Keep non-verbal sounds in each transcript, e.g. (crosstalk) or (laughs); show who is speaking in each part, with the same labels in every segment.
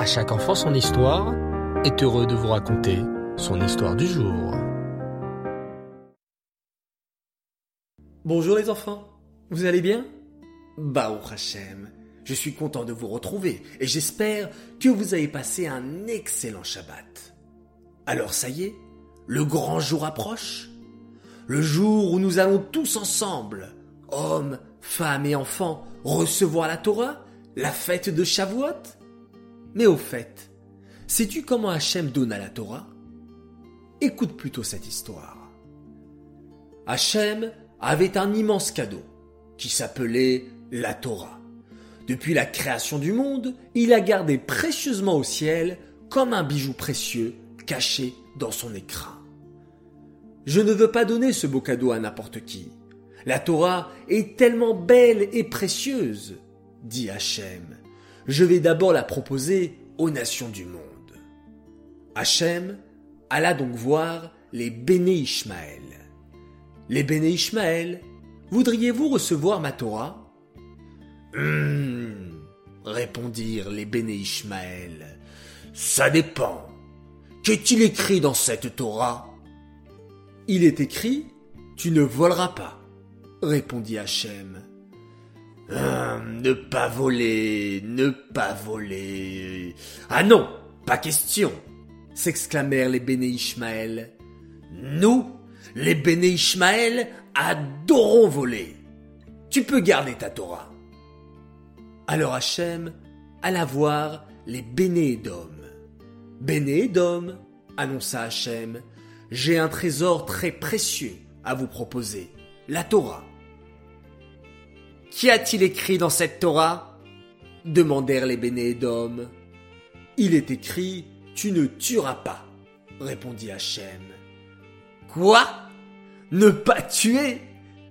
Speaker 1: À chaque enfant son histoire est heureux de vous raconter son histoire du jour.
Speaker 2: Bonjour les enfants, vous allez bien? Bao Hachem, je suis content de vous retrouver et j'espère que vous avez passé un excellent Shabbat. Alors ça y est, le grand jour approche. Le jour où nous allons tous ensemble, hommes, femmes et enfants, recevoir la Torah, la fête de Shavuot Mais au fait, sais-tu comment Hachem donna la Torah? Écoute plutôt cette histoire. Hachem avait un immense cadeau qui s'appelait la Torah. Depuis la création du monde, il a gardé précieusement au ciel comme un bijou précieux caché dans son écrin. Je ne veux pas donner ce beau cadeau à n'importe qui. La Torah est tellement belle et précieuse, dit Hachem. Je vais d'abord la proposer aux nations du monde. Hachem alla donc voir les Béné Ishmaël. Les Béné Ishmaël, voudriez-vous recevoir ma Torah? Hum, répondirent les Béné Ishmaël. Ça dépend. Qu'est-il écrit dans cette Torah? Il est écrit Tu ne voleras pas, répondit Hachem. Hum, ne pas voler, ne pas voler. Ah non, pas question, s'exclamèrent les Béné Ishmaël. Nous, les Béné Ishmaël, adorons voler. Tu peux garder ta Torah. Alors Hachem alla voir les Béné Édom. Béné Édom, annonça Hachem, j'ai un trésor très précieux à vous proposer, la Torah. Qu'y a-t-il écrit dans cette Torah? Demandèrent les Béné Édom. Il est écrit Tu ne tueras pas, répondit Hachem. Quoi? Ne pas tuer?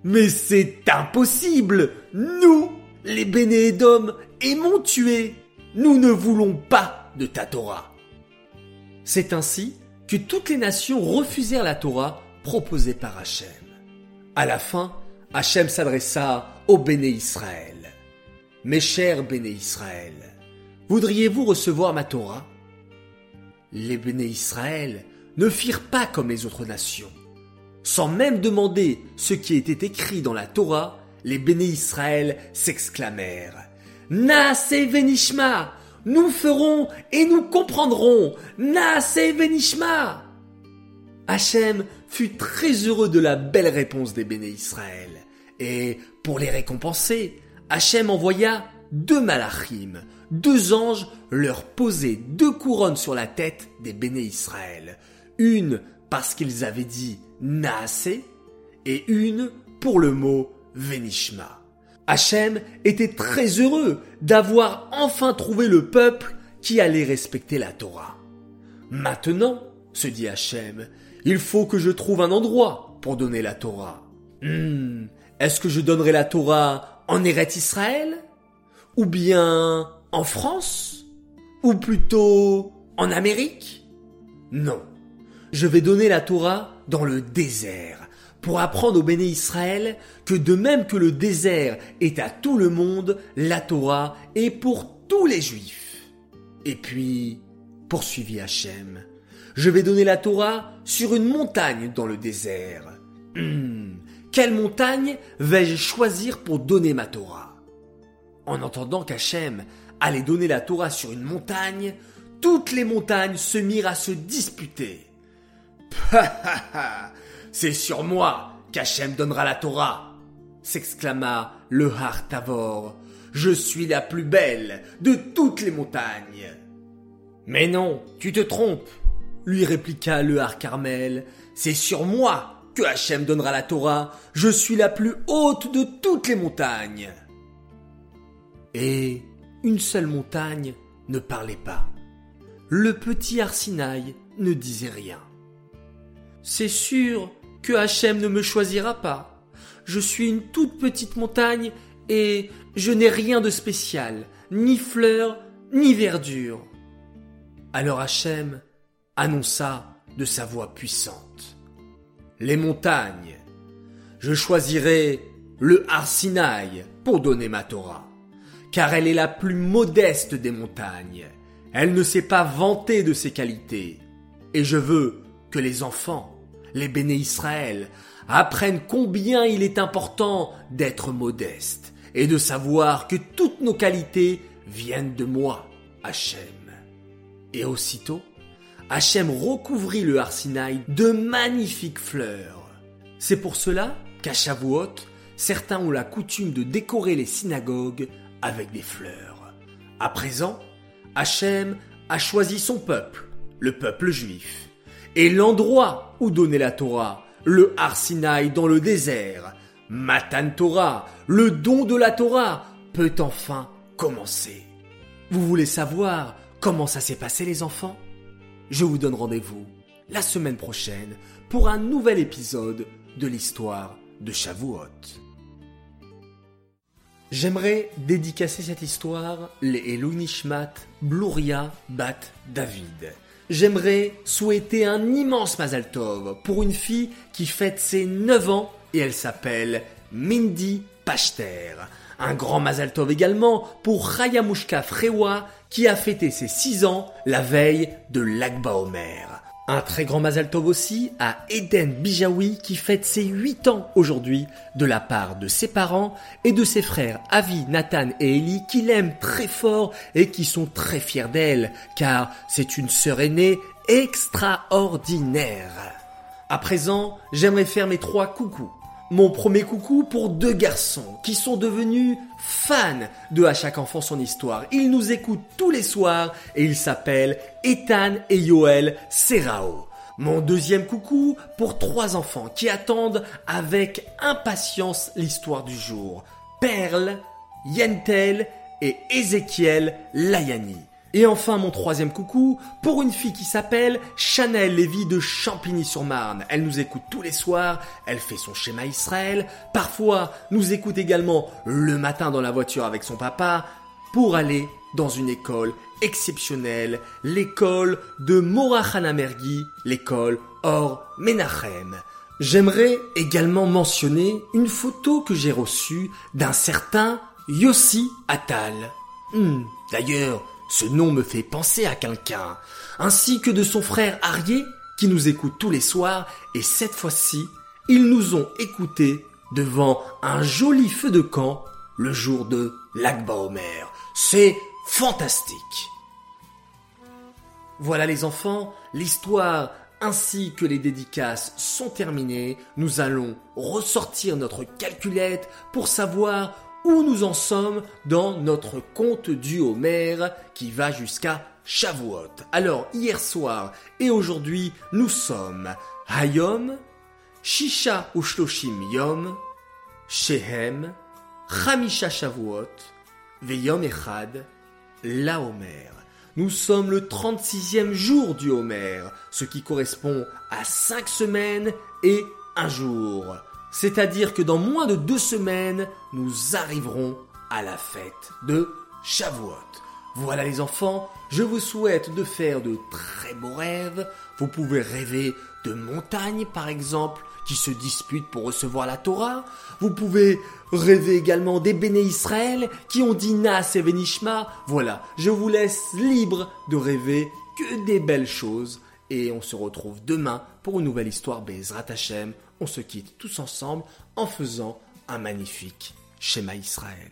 Speaker 2: Mais c'est impossible Nous, les Béné Édom, aimons tuer Nous ne voulons pas de ta Torah. C'est ainsi que toutes les nations refusèrent la Torah proposée par Hachem. À la fin, Hachem s'adressa au Béné Israël. Mes chers Béné Israël, voudriez-vous recevoir ma Torah? Les Béné Israël ne firent pas comme les autres nations. Sans même demander ce qui était écrit dans la Torah, les Béné Israël s'exclamèrent Naase Venishma Nous ferons et nous comprendrons Naase Venishma Hachem fut très heureux de la belle réponse des Béné Israël. Et pour les récompenser, Hachem envoya deux malachim, deux anges leur poser deux couronnes sur la tête des Béné Israël. Une parce qu'ils avaient dit Naasé et une pour le mot Venishma. Hachem était très heureux d'avoir enfin trouvé le peuple qui allait respecter la Torah. Maintenant, se dit Hachem, il faut que je trouve un endroit pour donner la Torah. Hmm, est-ce que je donnerai la Torah en Eret Israël? Ou bien en France? Ou plutôt en Amérique? Non. Je vais donner la Torah dans le désert pour apprendre au béné Israël que de même que le désert est à tout le monde, la Torah est pour tous les juifs. Et puis, poursuivit Hachem, je vais donner la Torah sur une montagne dans le désert. Hum, quelle montagne vais-je choisir pour donner ma Torah? En entendant qu'Hachem allait donner la Torah sur une montagne, toutes les montagnes se mirent à se disputer. (laughs) C'est sur moi qu'Hachem donnera la Torah s'exclama le Har Tavor. Je suis la plus belle de toutes les montagnes. Mais non, tu te trompes, lui répliqua le Har Carmel. C'est sur moi que Hachem donnera la Torah. Je suis la plus haute de toutes les montagnes. Et une seule montagne ne parlait pas. Le petit Arsinaï ne disait rien. C'est sûr que Hachem ne me choisira pas. Je suis une toute petite montagne et je n'ai rien de spécial, ni fleurs, ni verdure. Alors Hachem annonça de sa voix puissante. Les montagnes. Je choisirai le Arsinaï pour donner ma Torah, car elle est la plus modeste des montagnes. Elle ne s'est pas vantée de ses qualités. Et je veux que les enfants, les béné Israël, apprennent combien il est important d'être modeste et de savoir que toutes nos qualités viennent de moi, Hachem. Et aussitôt, Hachem recouvrit le Arsinaï de magnifiques fleurs. C'est pour cela qu'à Shavuot, certains ont la coutume de décorer les synagogues avec des fleurs. À présent, Hachem a choisi son peuple, le peuple juif, et l'endroit où donner la Torah, le Arsinaï dans le désert, Matan Torah, le don de la Torah, peut enfin commencer. Vous voulez savoir comment ça s'est passé les enfants? Je vous donne rendez-vous la semaine prochaine pour un nouvel épisode de l'histoire de Shavuot. J'aimerais dédicacer cette histoire les Elunishmat Bluria Bat David. J'aimerais souhaiter un immense Mazal Tov pour une fille qui fête ses 9 ans et elle s'appelle Mindy Pachter. Un grand Mazal Tov également pour Rayamushka Frewa qui a fêté ses 6 ans la veille de l'Akba Omer. Un très grand Mazal Tov aussi à Eden Bijawi qui fête ses 8 ans aujourd'hui de la part de ses parents et de ses frères Avi, Nathan et Eli qui l'aiment très fort et qui sont très fiers d'elle car c'est une sœur aînée extraordinaire. À présent, j'aimerais faire mes trois coucous mon premier coucou pour deux garçons qui sont devenus fans de À chaque enfant son histoire. Ils nous écoutent tous les soirs et ils s'appellent Ethan et Yoel Serrao. Mon deuxième coucou pour trois enfants qui attendent avec impatience l'histoire du jour. Perle, Yentel et Ezekiel Layani. Et enfin mon troisième coucou pour une fille qui s'appelle Chanel Lévy de Champigny-sur-Marne. Elle nous écoute tous les soirs, elle fait son schéma Israël, parfois nous écoute également le matin dans la voiture avec son papa pour aller dans une école exceptionnelle, l'école de Morachana Mergui, l'école Or Menachem. J'aimerais également mentionner une photo que j'ai reçue d'un certain Yossi Attal. Hmm, d'ailleurs, ce nom me fait penser à quelqu'un, ainsi que de son frère Arié, qui nous écoute tous les soirs, et cette fois-ci, ils nous ont écoutés devant un joli feu de camp le jour de l'Akba Omer. C'est fantastique. Voilà les enfants, l'histoire ainsi que les dédicaces sont terminées. Nous allons ressortir notre calculette pour savoir où nous en sommes dans notre conte du Homer qui va jusqu'à Shavuot. Alors, hier soir et aujourd'hui, nous sommes Hayom, Shisha Ushloshim Yom, Shehem, Chamisha Shavuot, Veyom Echad, La. Nous sommes le 36e jour du Homer, ce qui correspond à 5 semaines et un jour. C'est-à-dire que dans moins de deux semaines, nous arriverons à la fête de Shavuot. Voilà les enfants, je vous souhaite de faire de très beaux rêves. Vous pouvez rêver de montagnes par exemple qui se disputent pour recevoir la Torah. Vous pouvez rêver également des béné Israël qui ont dit Nas et Venishma. Voilà, je vous laisse libre de rêver que des belles choses. Et on se retrouve demain pour une nouvelle histoire Bezrat Hashem on se quitte tous ensemble en faisant un magnifique schéma Israël.